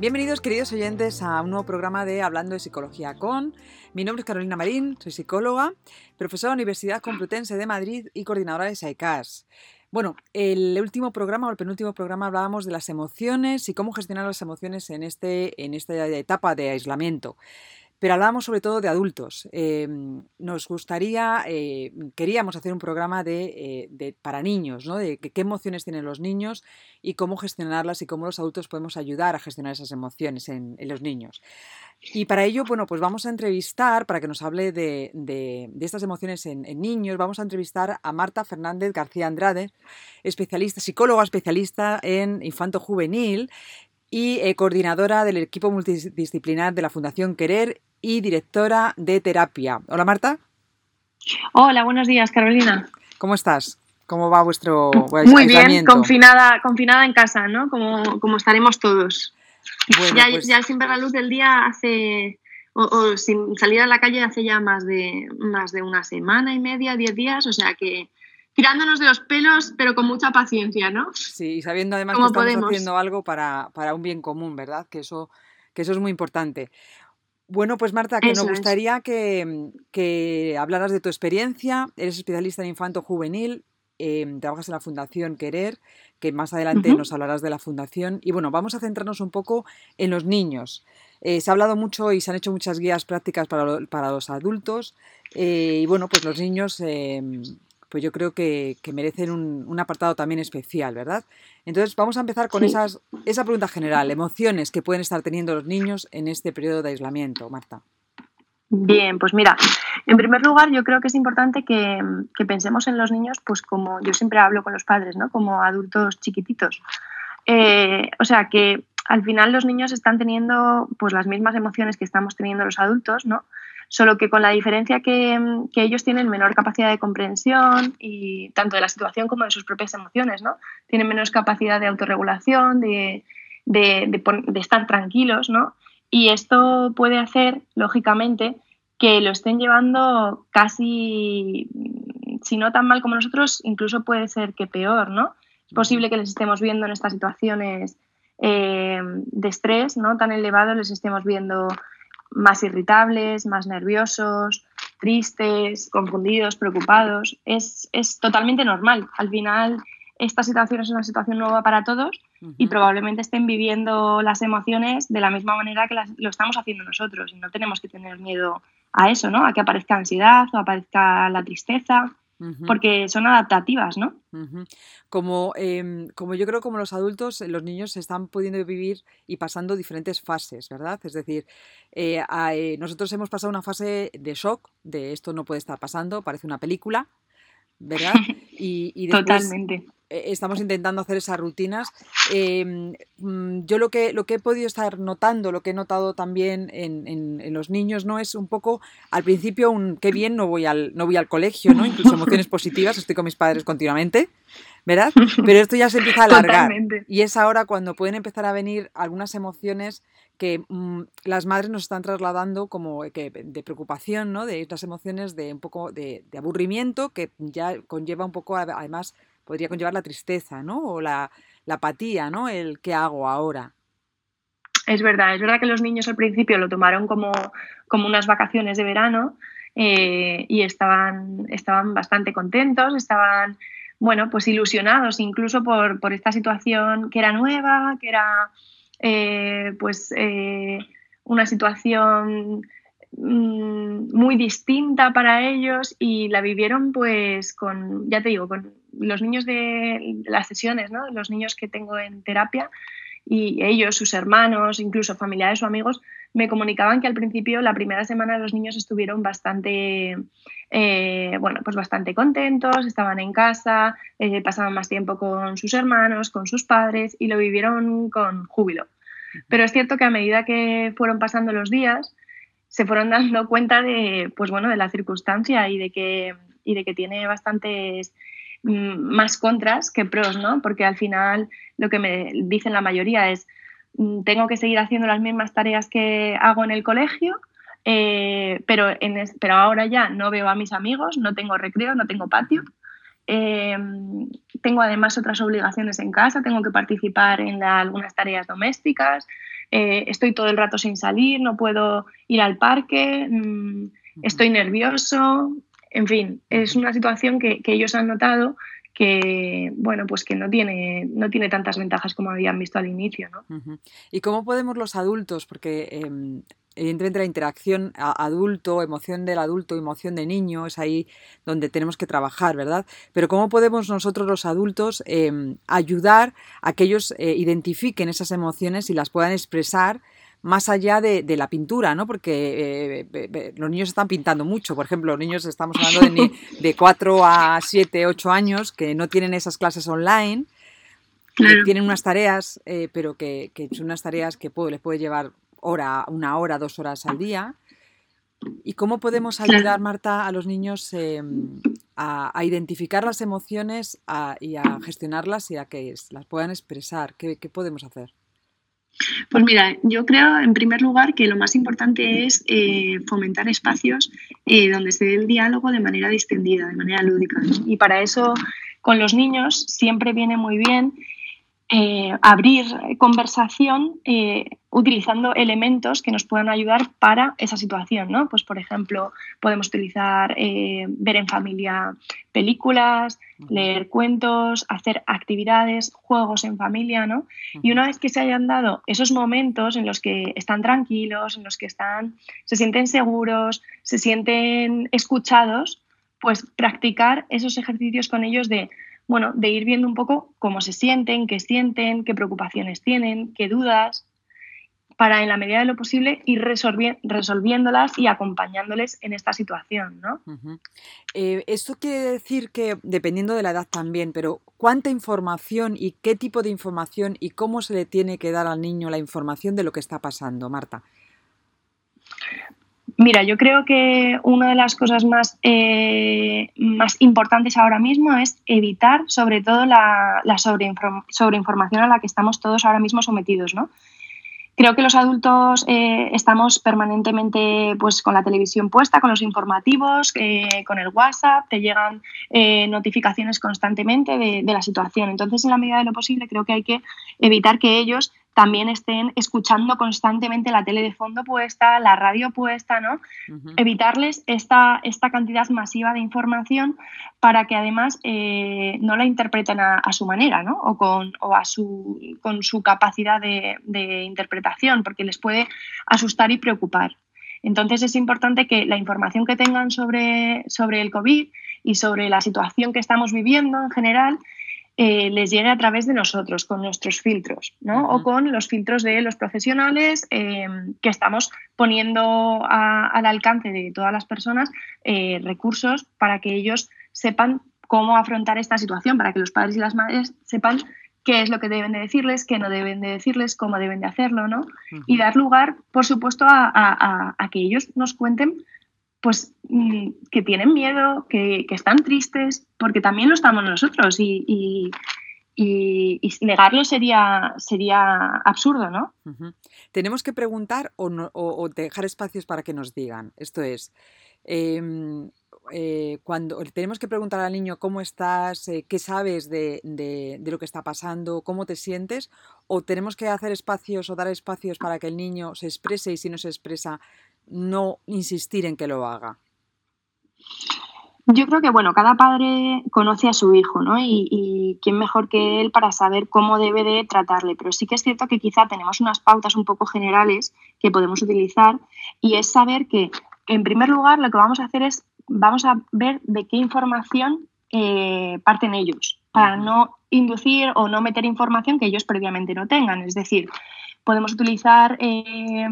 Bienvenidos queridos oyentes a un nuevo programa de Hablando de Psicología con. Mi nombre es Carolina Marín, soy psicóloga, profesora de la Universidad Complutense de Madrid y coordinadora de SAICAS. Bueno, el último programa o el penúltimo programa hablábamos de las emociones y cómo gestionar las emociones en, este, en esta etapa de aislamiento. Pero hablábamos sobre todo de adultos. Em, nos gustaría, eh, queríamos hacer un programa de, eh, para niños, ¿no? de qué emociones tienen los niños y cómo gestionarlas y cómo los adultos podemos ayudar a gestionar esas emociones en, los niños. Y para ello, bueno, pues vamos a entrevistar, para que nos hable de, estas emociones en, niños, vamos a entrevistar a Marta Fernández García Andrade, especialista, psicóloga especialista en infanto juvenil y eh, coordinadora del equipo multidisciplinar de la Fundación Querer y directora de terapia. Hola Marta. Hola, buenos días Carolina. ¿Cómo estás? ¿Cómo va vuestro Muy bien, confinada, confinada en casa, ¿no? Como, como estaremos todos. ya, pues ya sin ver la luz del día hace, o, sin salir a la calle hace ya más de, más de una semana y media, diez días, o sea que tirándonos de los pelos, pero con mucha paciencia, ¿no? Sí, y sabiendo además que estamos haciendo algo para, para, un bien común, ¿verdad? Que eso, que eso es muy importante. Bueno, pues Marta, que nos gustaría que, hablaras de tu experiencia. Eres especialista en infanto juvenil, em, trabajas en la Fundación Querer, que más adelante nos hablarás de la fundación. Y bueno, vamos a centrarnos un poco en los niños. Eh, se ha hablado mucho y se han hecho muchas guías prácticas para, los adultos. Eh, y bueno, pues los niños em, pues yo creo que, merecen un, apartado también especial, ¿verdad? Entonces vamos a empezar con esas, esa pregunta general, emociones que pueden estar teniendo los niños en este periodo de aislamiento, Marta. Bien, pues mira, en primer lugar yo creo que es importante que, pensemos en los niños, pues como yo siempre hablo con los padres, ¿no? Como adultos chiquititos. Eh, o sea que al final los niños están teniendo pues las mismas emociones que estamos teniendo los adultos, ¿no? Solo que con la diferencia que, ellos tienen menor capacidad de comprensión y tanto de la situación como de sus propias emociones, ¿no? Tienen menos capacidad de autorregulación, de, estar tranquilos, ¿no? Y esto puede hacer, lógicamente, que lo estén llevando casi, si no tan mal como nosotros, incluso puede ser que peor, ¿no? Es posible que les estemos viendo en estas situaciones eh, de estrés, ¿no? Tan elevados, les estemos viendo más irritables, más nerviosos, tristes, confundidos, preocupados. Es, totalmente normal. Al final, esta situación es una situación nueva para todos y probablemente estén viviendo las emociones de la misma manera que lo estamos haciendo nosotros. Y no tenemos que tener miedo a eso, ¿no? A que aparezca ansiedad o aparezca la tristeza porque son adaptativas, ¿no? como, em, como yo creo como los adultos, los niños están pudiendo vivir y pasando diferentes fases, ¿verdad? Es decir, eh, eh, nosotros hemos pasado una fase de shock, de esto no puede estar pasando, parece una película, ¿verdad? Y, Totalmente. Eh, estamos intentando hacer esas rutinas. Em, mm, yo lo que, lo que he podido estar notando, lo que he notado también en, en, los niños, ¿no? Es un poco, al principio, un qué bien, no voy al, no voy al colegio, ¿no? Incluso emociones positivas, estoy con mis padres continuamente, ¿verdad? Pero esto ya se empieza a alargar. Y es ahora cuando pueden empezar a venir algunas emociones que mm, las madres nos están trasladando como que de preocupación, ¿no? De estas emociones de un poco de, de aburrimiento que ya conlleva un poco además podría conllevar la tristeza, ¿no? O la, apatía, ¿no? El qué hago ahora. Es verdad, es verdad que los niños al principio lo tomaron como, como unas vacaciones de verano eh, y estaban, estaban bastante contentos, estaban, bueno, pues ilusionados incluso por, esta situación que era nueva, que era, eh, pues, eh, una situación mm, muy distinta para ellos y la vivieron pues con, ya te digo, con los niños de las sesiones, ¿no? los niños que tengo en terapia y ellos, sus hermanos, incluso familiares o amigos, me comunicaban que al principio, la primera semana, los niños estuvieron bastante, eh, bueno, pues bastante contentos, estaban en casa, eh, pasaban más tiempo con sus hermanos, con sus padres y lo vivieron con júbilo. Pero es cierto que a medida que fueron pasando los días, se fueron dando cuenta de, pues bueno, de la circunstancia y de que, y de que tiene bastantes Mm, más contras que pros, ¿no? Porque al final lo que me dicen la mayoría es, mm, tengo que seguir haciendo las mismas tareas que hago en el colegio, eh, pero, en, pero ahora ya no veo a mis amigos, no tengo recreo, no tengo patio. Em, tengo además otras obligaciones en casa, tengo que participar en algunas tareas domésticas, eh, estoy todo el rato sin salir, no puedo ir al parque, mm, estoy nervioso, en fin, es una situación que, ellos han notado que bueno pues que no tiene no tiene tantas ventajas como habían visto al inicio ¿no? y cómo podemos los adultos porque em, evidentemente la interacción adulto, emoción del adulto, emoción de niño, es ahí donde tenemos que trabajar, ¿verdad? Pero ¿cómo podemos nosotros los adultos em, ayudar a que ellos eh, identifiquen esas emociones y las puedan expresar? Más allá de, la pintura, ¿no? Porque eh, los niños están pintando mucho. Por ejemplo, los niños estamos hablando de, de 4 a 7, 8 años que no tienen esas clases online, que tienen unas tareas, eh, pero que, son unas tareas que les puede llevar hora, una hora, dos horas al día. ¿Y cómo podemos ayudar, Marta, a los niños em, a, identificar las emociones y a gestionarlas y a que las puedan expresar? ¿Qué, podemos hacer? Pues mira, yo creo en primer lugar que lo más importante es eh, fomentar espacios eh, donde se dé el diálogo de manera distendida, de manera lúdica. Y para eso con los niños siempre viene muy bien eh, abrir conversación eh, utilizando elementos que nos puedan ayudar para esa situación, ¿no? Pues, por ejemplo, podemos utilizar eh, ver en familia películas, leer cuentos, hacer actividades, juegos en familia, ¿no? Y una vez que se hayan dado esos momentos en los que están tranquilos, en los que están, se sienten seguros, se sienten escuchados, pues practicar esos ejercicios con ellos de bueno, de ir viendo un poco cómo se sienten, qué sienten, qué preocupaciones tienen, qué dudas, para en la medida de lo posible ir resolviéndolas y acompañándoles en esta situación, ¿no? Eh, esto quiere decir que, dependiendo de la edad también, pero ¿cuánta información y qué tipo de información y cómo se le tiene que dar al niño la información de lo que está pasando, Marta? Mira, yo creo que una de las cosas más, eh, más importantes ahora mismo es evitar sobre todo la, sobreinformación a la que estamos todos ahora mismo sometidos, ¿no? Creo que los adultos eh, estamos permanentemente pues, con la televisión puesta, con los informativos, eh, con el WhatsApp, te llegan notificaciones constantemente de, de, la situación. Entonces, en la medida de lo posible, creo que hay que evitar que ellos también estén escuchando constantemente la tele de fondo puesta, la radio puesta, ¿no? Evitarles esta, esta cantidad masiva de información para que además eh, no la interpreten a, su manera, ¿no? O, con, o a su, con su capacidad de, de interpretación, porque les puede asustar y preocupar. Entonces es importante que la información que tengan sobre, sobre el COVID y sobre la situación que estamos viviendo en general eh, les llegue a través de nosotros, con nuestros filtros, ¿no? O con los filtros de los profesionales eh, que estamos poniendo al alcance de todas las personas eh, recursos para que ellos sepan cómo afrontar esta situación, para que los padres y las madres sepan qué es lo que deben de decirles, qué no deben de decirles, cómo deben de hacerlo, ¿no? Y dar lugar, por supuesto, a, a que ellos nos cuenten pues mm, que tienen miedo, que, están tristes, porque también lo estamos nosotros y, negarlo sería, sería absurdo, ¿no? Tenemos que preguntar o, dejar espacios para que nos digan. Esto es, em, eh, cuando tenemos que preguntar al niño cómo estás, eh, qué sabes de, de, lo que está pasando, cómo te sientes, o tenemos que hacer espacios o dar espacios para que el niño se exprese y si no se expresa, no insistir en que lo haga? Yo creo que, bueno, cada padre conoce a su hijo, ¿no? Y, quién mejor que él para saber cómo debe de tratarle. Pero sí que es cierto que quizá tenemos unas pautas un poco generales que podemos utilizar y es saber que, en primer lugar, lo que vamos a hacer es, vamos a ver de qué información eh, parten ellos, para no inducir o no meter información que ellos previamente no tengan. Es decir, podemos utilizar... Eh,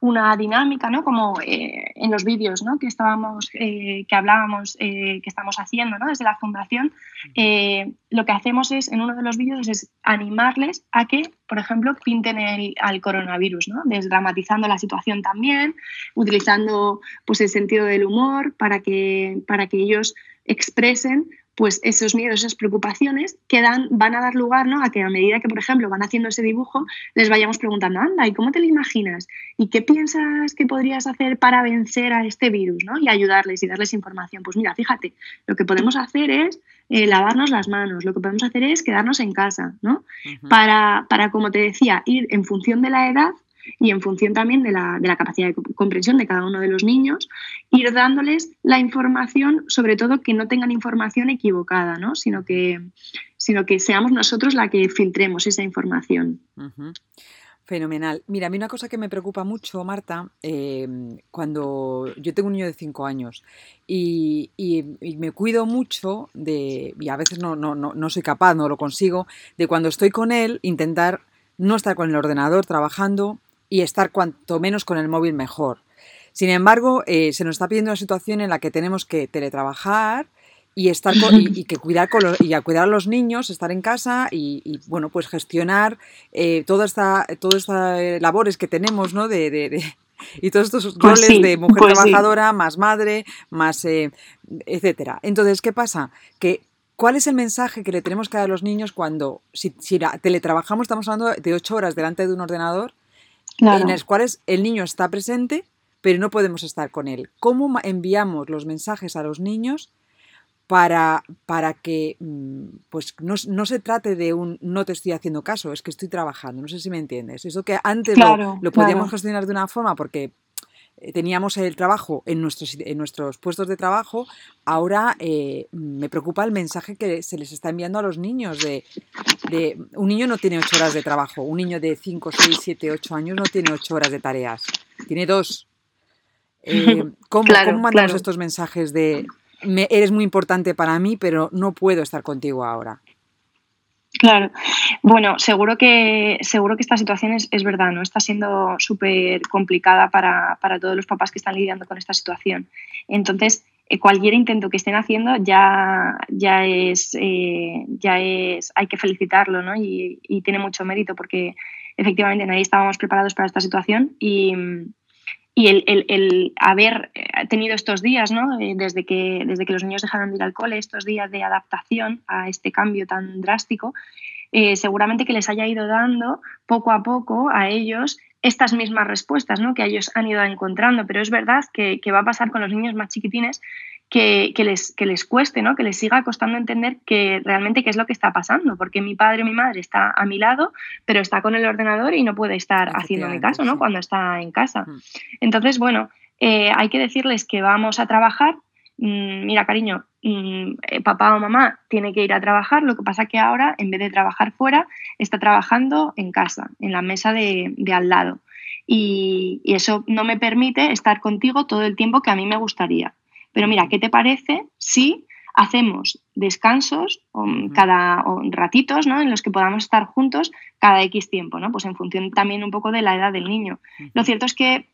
una dinámica, ¿no? Como eh, en los vídeos, ¿no? Que estábamos, eh, que hablábamos, eh, que estamos haciendo, ¿no? Desde la fundación, lo que hacemos es, en uno de los vídeos, es animarles a que, por ejemplo, pinten el, al coronavirus, ¿no? Desdramatizando la situación también, utilizando, pues, el sentido del humor para que, para que ellos expresen pues esos miedos, esas preocupaciones que van a dar lugar ¿no? a que a medida que, por ejemplo, van haciendo ese dibujo, les vayamos preguntando, anda, ¿y cómo te lo imaginas? ¿Y qué piensas que podrías hacer para vencer a este virus? ¿no? Y ayudarles y darles información. Pues mira, fíjate, lo que podemos hacer es eh, lavarnos las manos, lo que podemos hacer es quedarnos en casa, ¿no? para, para, como te decía, ir en función de la edad, y en función también de la, de la, capacidad de comprensión de cada uno de los niños, ir dándoles la información, sobre todo que no tengan información equivocada, ¿no? sino, que, sino que seamos nosotros la que filtremos esa información. Fenomenal. Mira, a mí una cosa que me preocupa mucho, Marta, em, cuando yo tengo un niño de 5 años y, me cuido mucho de, y a veces no, no, no, no soy capaz, no lo consigo, de cuando estoy con él intentar no estar con el ordenador trabajando y estar cuanto menos con el móvil mejor. Sin embargo, eh, se nos está pidiendo una situación en la que tenemos que teletrabajar y estar y, que cuidar con y a cuidar a los niños, estar en casa y, bueno, pues gestionar eh, toda esta, todas estas eh, labores que tenemos, ¿no? De, y todos estos pues roles de mujer pues trabajadora, más madre, más eh, etcétera. Entonces, ¿qué pasa? Que ¿Cuál es el mensaje que le tenemos que dar a los niños cuando, si, si teletrabajamos, estamos hablando de ocho horas delante de un ordenador, en las cuales el niño está presente, pero no podemos estar con él? ¿Cómo enviamos los mensajes a los niños para, para que mm, pues no, no, se trate de un no te estoy haciendo caso, es que estoy trabajando, no sé si me entiendes. Eso que antes lo, lo, podíamos gestionar de una forma porque teníamos el trabajo en nuestros, en nuestros puestos de trabajo, ahora eh, me preocupa el mensaje que se les está enviando a los niños de, de, un niño no tiene ocho horas de trabajo, un niño de 5, 6, 7, 8 años no tiene ocho horas de tareas, tiene dos. Eh, ¿cómo, mandamos estos mensajes de eres muy importante para mí, pero no puedo estar contigo ahora. Claro, bueno, seguro que, seguro que esta situación es, verdad, ¿no? Está siendo súper complicada para, todos los papás que están lidiando con esta situación. Entonces, eh, cualquier intento que estén haciendo ya, ya, es, eh, ya es, hay que felicitarlo, ¿no? Y, y, tiene mucho mérito porque efectivamente nadie estábamos preparados para esta situación y, y el, haber eh, tenido estos días, ¿no? Eh, desde, que, desde que los niños dejaron de ir al cole, estos días de adaptación a este cambio tan drástico, eh, seguramente que les haya ido dando poco a poco a ellos estas mismas respuestas ¿no? que ellos han ido encontrando. Pero es verdad que, que va a pasar con los niños más chiquitines que, les, que les cueste, ¿no? que les siga costando entender que realmente qué es lo que está pasando, porque mi padre o mi madre está a mi lado, pero está con el ordenador y no puede estar haciendo mi caso ¿no? cuando está en casa. Entonces, bueno, eh, hay que decirles que vamos a trabajar. Mm, mira, cariño, mm, eh, papá o mamá tiene que ir a trabajar, lo que pasa que ahora, en vez de trabajar fuera, está trabajando en casa, en la mesa de, al lado. y eso no me permite estar contigo todo el tiempo que a mí me gustaría. Pero mira, ¿qué te parece si hacemos descansos cada ratitos ¿no? en los que podamos estar juntos cada X tiempo, ¿no? Pues en función también un poco de la edad del niño. Lo cierto es que,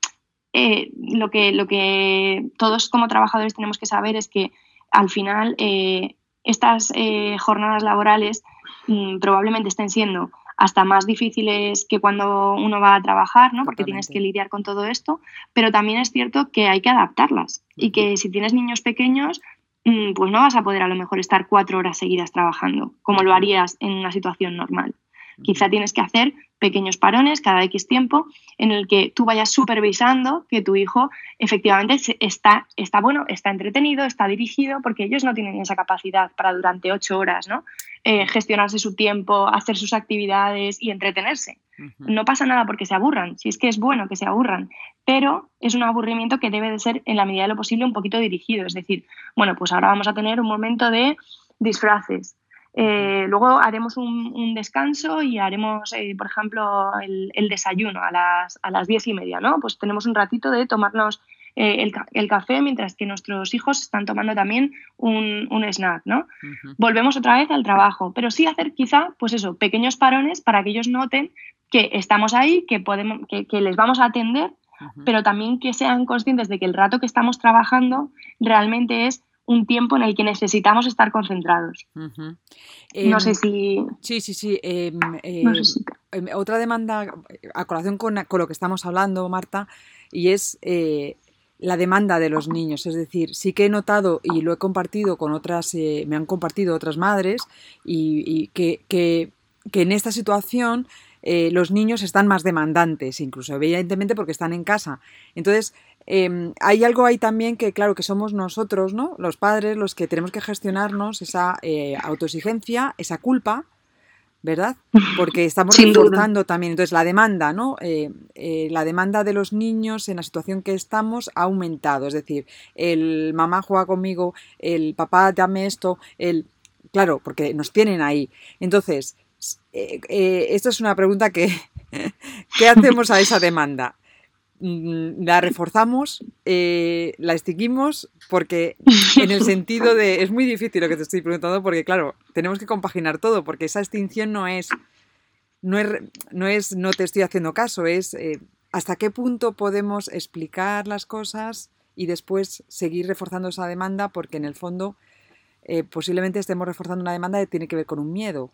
eh, lo que lo que todos como trabajadores tenemos que saber es que al final eh, estas eh, jornadas laborales mm, probablemente estén siendo hasta más difíciles que cuando uno va a trabajar, ¿no? Porque tienes que lidiar con todo esto, pero también es cierto que hay que adaptarlas y que si tienes niños pequeños, mm, pues no vas a poder a lo mejor estar cuatro horas seguidas trabajando, como lo harías en una situación normal. Quizá tienes que hacer pequeños parones cada X tiempo en el que tú vayas supervisando que tu hijo efectivamente está, está bueno, está entretenido, está dirigido, porque ellos no tienen esa capacidad para durante ocho horas, ¿no? Eh, gestionarse su tiempo, hacer sus actividades y entretenerse. No pasa nada porque se aburran, si es que es bueno que se aburran, pero es un aburrimiento que debe de ser en la medida de lo posible un poquito dirigido. Es decir, bueno, pues ahora vamos a tener un momento de disfraces, eh, luego haremos un, descanso y haremos, eh, por ejemplo, el, desayuno a las, a las diez y media, ¿no? Pues tenemos un ratito de tomarnos eh, el, café mientras que nuestros hijos están tomando también un, snack, ¿no? Volvemos otra vez al trabajo, pero sí hacer quizá, pues eso, pequeños parones para que ellos noten que estamos ahí, que, podemos, que, que les vamos a atender, pero también que sean conscientes de que el rato que estamos trabajando realmente es un tiempo en el que necesitamos estar concentrados. no sé em, si... Sí, sí, sí. Em, em, otra demanda, a colación con, lo que estamos hablando, Marta, y es eh, la demanda de los niños. Es decir, sí que he notado y lo he compartido con otras, eh, me han compartido otras madres, y, que, que, que en esta situación eh, los niños están más demandantes, incluso evidentemente porque están en casa. Entonces, Em, hay algo ahí también que, claro, que somos nosotros, ¿no? Los padres, los que tenemos que gestionarnos esa eh, autoexigencia, esa culpa, ¿verdad? Porque estamos reforzando también. Entonces, la demanda, ¿no? Eh, eh, la demanda de los niños en la situación que estamos ha aumentado. Es decir, el mamá juega conmigo, el papá dame esto, el. Claro, porque nos tienen ahí. Entonces, eh, esto es una pregunta que. ¿Qué hacemos a esa demanda? Mm, la reforzamos, la extinguimos, porque en el sentido de, es muy difícil lo que te estoy preguntando, porque claro, tenemos que compaginar todo, porque esa extinción no es, no es, no, es, no te estoy haciendo caso, es eh, hasta qué punto podemos explicar las cosas y después seguir reforzando esa demanda, porque en el fondo eh, posiblemente estemos reforzando una demanda que tiene que ver con un miedo.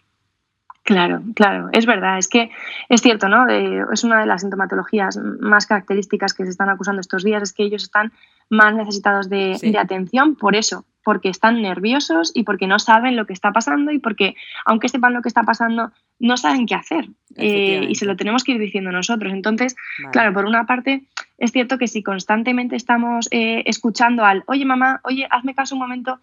Claro, claro, es verdad, es que es cierto, ¿no? es una de las sintomatologías más características que se están acusando estos días, es que ellos están más necesitados de, de, atención por eso, porque están nerviosos y porque no saben lo que está pasando y porque, aunque sepan lo que está pasando, no saben qué hacer eh, y se lo tenemos que ir diciendo nosotros. Entonces, claro, por una parte, es cierto que si constantemente estamos eh, escuchando al, oye mamá, oye, hazme caso un momento,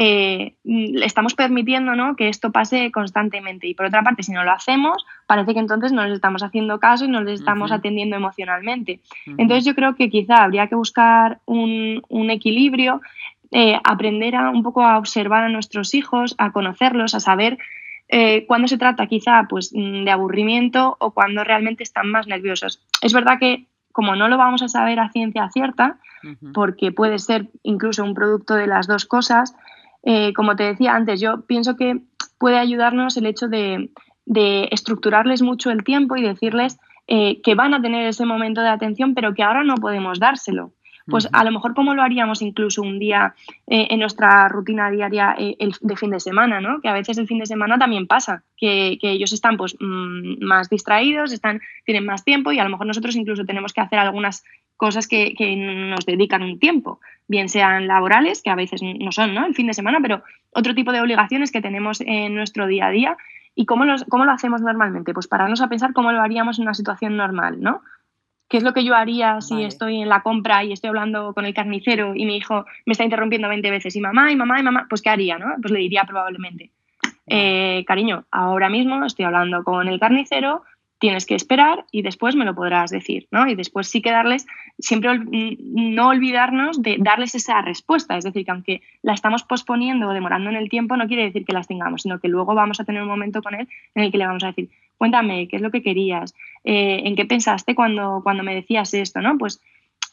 eh, le estamos permitiendo ¿no? que esto pase constantemente. Y por otra parte, si no lo hacemos, parece que entonces no les estamos haciendo caso y no les estamos atendiendo emocionalmente. Entonces yo creo que quizá habría que buscar un, un equilibrio, aprender a, un poco a observar a nuestros hijos, a conocerlos, a saber eh, cuando se trata quizá pues, mm, de aburrimiento o cuando realmente están más nerviosos. Es verdad que como no lo vamos a saber a ciencia cierta, porque puede ser incluso un producto de las dos cosas, eh, como te decía antes, yo pienso que puede ayudarnos el hecho de, estructurarles mucho el tiempo y decirles eh, que van a tener ese momento de atención, pero que ahora no podemos dárselo pues a lo mejor como lo haríamos incluso un día eh, en nuestra rutina diaria eh, de fin de semana, ¿no? Que a veces el fin de semana también pasa, que, ellos están pues mm, más distraídos, están, tienen más tiempo y a lo mejor nosotros incluso tenemos que hacer algunas cosas que, nos dedican un tiempo, bien sean laborales, que a veces no son, ¿no? El fin de semana, pero otro tipo de obligaciones que tenemos en nuestro día a día. ¿Y cómo, cómo lo hacemos normalmente? Pues pararnos a pensar cómo lo haríamos en una situación normal, ¿no? ¿Qué es lo que yo haría si estoy en la compra y estoy hablando con el carnicero y mi hijo me está interrumpiendo 20 veces y mamá y mamá y mamá? Pues ¿qué haría? ¿no? Pues le diría probablemente, eh, cariño, ahora mismo estoy hablando con el carnicero, tienes que esperar y después me lo podrás decir, ¿no? Y después sí que darles, siempre no olvidarnos de darles esa respuesta, es decir, que aunque la estamos posponiendo o demorando en el tiempo, no quiere decir que las tengamos, sino que luego vamos a tener un momento con él en el que le vamos a decir, cuéntame, ¿qué es lo que querías? Eh, ¿En qué pensaste cuando, cuando me decías esto? ¿no? Pues,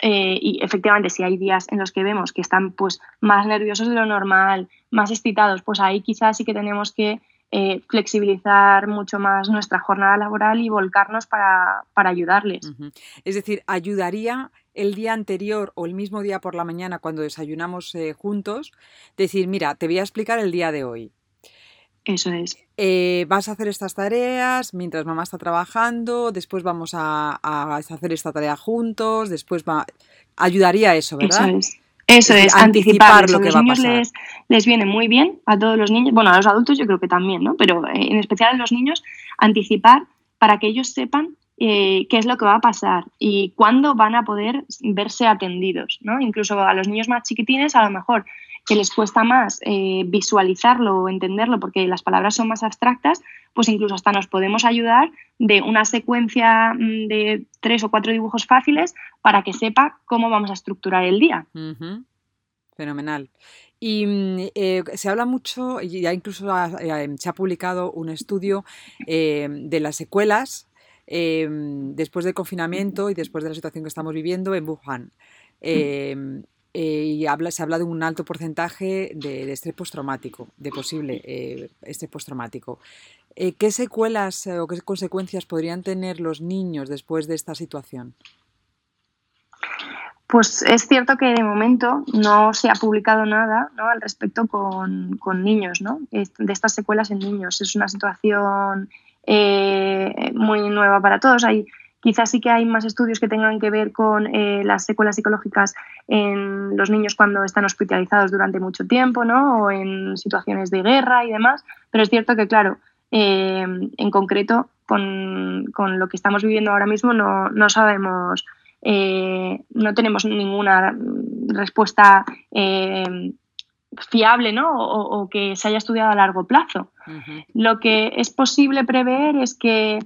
eh, y efectivamente, si hay días en los que vemos que están pues, más nerviosos de lo normal, más excitados, pues ahí quizás sí que tenemos que eh, flexibilizar mucho más nuestra jornada laboral y volcarnos para, ayudarles. Es decir, ayudaría el día anterior o el mismo día por la mañana cuando desayunamos juntos, decir, mira, te voy a explicar el día de hoy. Eso es. Eh, vas a hacer estas tareas mientras mamá está trabajando, después vamos a, hacer esta tarea juntos, después va... Ayudaría eso, ¿verdad? Eso es. Eso es, anticipar, lo que a los niños les, les, viene muy bien, a todos los niños, bueno, a los adultos yo creo que también, ¿no? Pero eh, en especial a los niños, anticipar para que ellos sepan eh, qué es lo que va a pasar y cuándo van a poder verse atendidos, ¿no? Incluso a los niños más chiquitines, a lo mejor que les cuesta más eh, visualizarlo o entenderlo porque las palabras son más abstractas, pues incluso hasta nos podemos ayudar de una secuencia mm, de tres o cuatro dibujos fáciles para que sepa cómo vamos a estructurar el día. Fenomenal. Y mm, eh, se habla mucho, y ya incluso eh, se ha publicado un estudio de las secuelas después del confinamiento y después de la situación que estamos viviendo en Wuhan. Eh, y habla, se habla de un alto porcentaje de, estrés postraumático, de posible eh, estrés postraumático. Eh, ¿Qué secuelas o qué consecuencias podrían tener los niños después de esta situación? Pues es cierto que de momento no se ha publicado nada al respecto con, niños, ¿no? de estas secuelas en niños. Es una situación muy nueva para todos. Hay Quizás sí que hay más estudios que tengan que ver con eh, las secuelas psicológicas en los niños cuando están hospitalizados durante mucho tiempo, ¿no? O en situaciones de guerra y demás. Pero es cierto que, claro, eh, en concreto, con, lo que estamos viviendo ahora mismo, no, sabemos, eh, no tenemos ninguna respuesta fiable ¿no? o, que se haya estudiado a largo plazo. Lo que es posible prever es que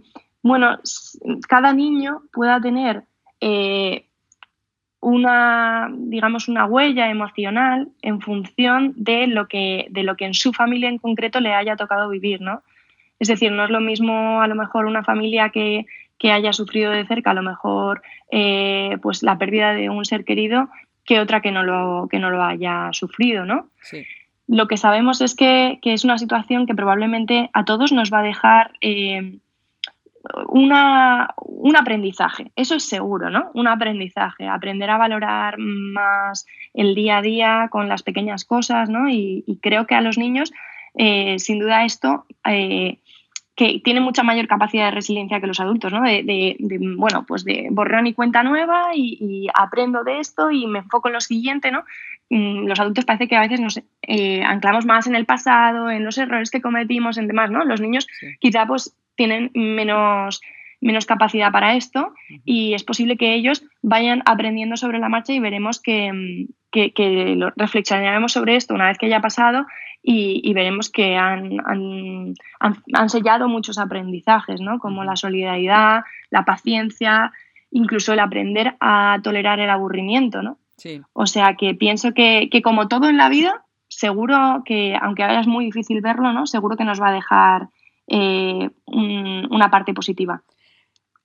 bueno, cada niño pueda tener eh, una, digamos, una huella emocional en función de lo, que, de lo que en su familia en concreto le haya tocado vivir, ¿no? Es decir, no es lo mismo a lo mejor una familia que, haya sufrido de cerca, a lo mejor eh, pues la pérdida de un ser querido, que otra que no lo, que no lo haya sufrido, ¿no? Lo que sabemos es que, es una situación que probablemente a todos nos va a dejar eh, una, un aprendizaje, eso es seguro, ¿no? Un aprendizaje, aprender a valorar más el día a día con las pequeñas cosas, ¿no? Y, creo que a los niños, eh, sin duda esto, eh, que tienen mucha mayor capacidad de resiliencia que los adultos, ¿no? De, bueno, pues de borrón y cuenta nueva y, aprendo de esto y me enfoco en lo siguiente, ¿no? Mm, los adultos parece que a veces nos eh, anclamos más en el pasado, en los errores que cometimos, en demás, ¿no? Los niños quizá pues tienen menos, menos capacidad para esto y es posible que ellos vayan aprendiendo sobre la marcha y veremos que, reflexionaremos sobre esto una vez que haya pasado y, veremos que han, han, sellado muchos aprendizajes, ¿no? como la solidaridad, la paciencia, incluso el aprender a tolerar el aburrimiento. ¿no? O sea que pienso que, que como todo en la vida, seguro que, aunque ahora es muy difícil verlo, ¿no? seguro que nos va a dejar eh, una parte positiva.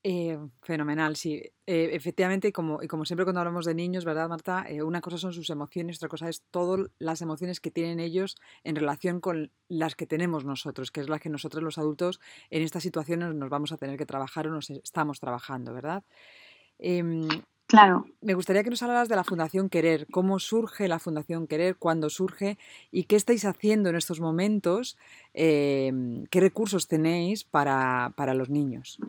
Eh, fenomenal, sí. Eh, efectivamente, como, y como siempre cuando hablamos de niños, ¿verdad, Marta? una cosa son sus emociones, otra cosa es todas las emociones que tienen ellos en relación con las que tenemos nosotros, que es las que nosotros los adultos en estas situaciones nos vamos a tener que trabajar o nos estamos trabajando, ¿verdad? Claro. Me gustaría que nos hablaras de la Fundación Querer, cómo surge la Fundación Querer, cuándo surge y qué estáis haciendo en estos momentos, em, qué recursos tenéis para, los niños.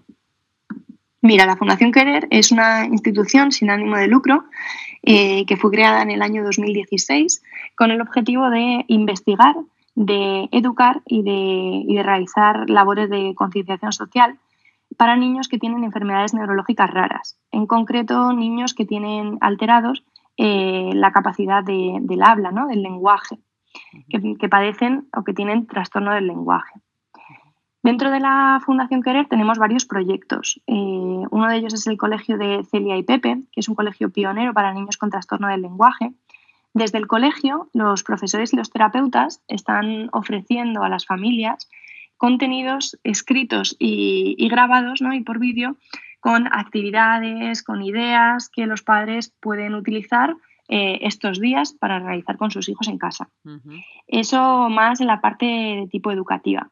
Mira, la Fundación Querer es una institución sin ánimo de lucro eh, que fue creada en el año 2016 con el objetivo de investigar, de educar y de, y de realizar labores de concienciación social para niños que tienen enfermedades neurológicas raras, en concreto niños que tienen alterados eh, la capacidad del habla, ¿no? del lenguaje, que, padecen o que tienen trastorno del lenguaje. Dentro de la Fundación Querer tenemos varios proyectos. Eh, uno de ellos es el colegio de Celia y Pepe, que es un colegio pionero para niños con trastorno del lenguaje. Desde el colegio, los profesores y los terapeutas están ofreciendo a las familias contenidos escritos y, grabados ¿no? y por vídeo con actividades, con ideas que los padres pueden utilizar eh, estos días para realizar con sus hijos en casa. Eso más en la parte de tipo educativa.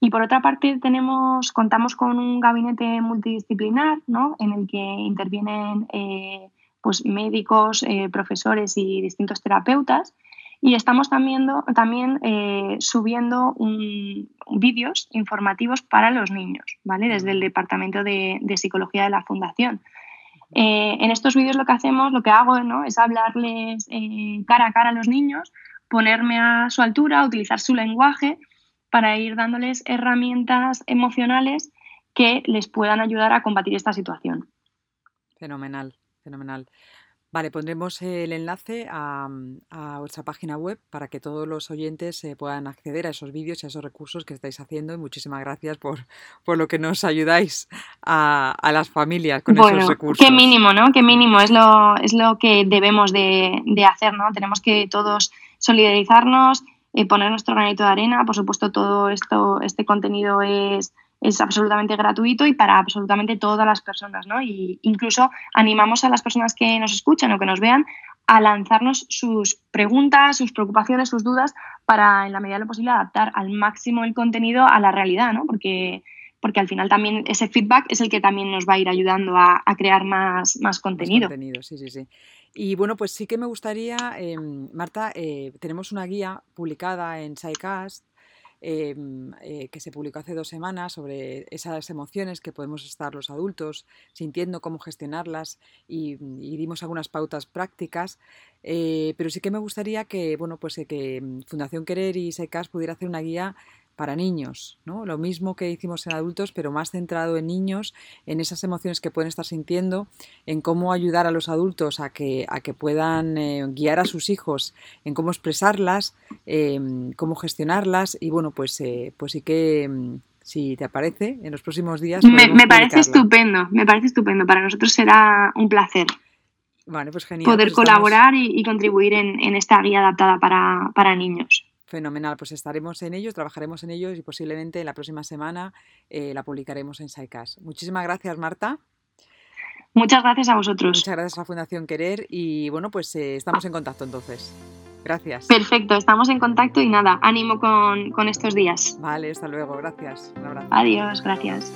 Y por otra parte tenemos, contamos con un gabinete multidisciplinar ¿no? en el que intervienen eh, pues médicos, eh, profesores y distintos terapeutas y estamos también, también eh, subiendo vídeos informativos para los niños, ¿vale? Desde el Departamento de, Psicología de la Fundación. Eh, en estos vídeos lo que hacemos, lo que hago ¿no? es hablarles eh, cara a cara a los niños, ponerme a su altura, utilizar su lenguaje para ir dándoles herramientas emocionales que les puedan ayudar a combatir esta situación. Fenomenal, fenomenal. Vale, pondremos el enlace a, a, vuestra página web para que todos los oyentes eh, puedan acceder a esos vídeos y a esos recursos que estáis haciendo. Y muchísimas gracias por, por lo que nos ayudáis a, a las familias con esos recursos. Qué mínimo, ¿no? Qué mínimo es lo, es lo que debemos de, de hacer, ¿no? Tenemos que todos solidarizarnos, eh, poner nuestro granito de arena. Por supuesto, todo esto, este contenido es es absolutamente gratuito y para absolutamente todas las personas, ¿no? Y incluso animamos a las personas que nos escuchan o que nos vean a lanzarnos sus preguntas, sus preocupaciones, sus dudas para, en la medida de lo posible, adaptar al máximo el contenido a la realidad, ¿no? Porque, porque al final también ese feedback es el que también nos va a ir ayudando a, crear más, más contenido. contenido, sí, sí, sí. Y bueno, pues sí que me gustaría, em, Marta, eh, tenemos una guía publicada en SciCast Em, eh, que se publicó hace dos semanas sobre esas emociones que podemos estar los adultos sintiendo, cómo gestionarlas y, dimos algunas pautas prácticas. Eh, pero sí que me gustaría que, bueno, pues que mm, Fundación Querer y SECAS pudiera hacer una guía para niños, ¿no? Lo mismo que hicimos en adultos, pero más centrado en niños, en esas emociones que pueden estar sintiendo, en cómo ayudar a los adultos a que, a que puedan eh, guiar a sus hijos en cómo expresarlas, em, cómo gestionarlas y bueno, pues, eh, pues sí que em, si te aparece en los próximos días. Me, parece estupendo, me parece estupendo. Para nosotros será un placer. pues genial. Poder pues colaborar y, contribuir en, esta guía adaptada para, para niños. Fenomenal, pues estaremos en ellos, trabajaremos en ellos y posiblemente la próxima semana eh, la publicaremos en SciCast. Muchísimas gracias, Marta. Muchas gracias a vosotros. Muchas gracias a la Fundación Querer y bueno, pues eh, estamos en contacto entonces. Gracias. Perfecto, estamos en contacto y nada, ánimo con, con estos días. Vale, hasta luego, gracias. Un abrazo. Adiós, gracias.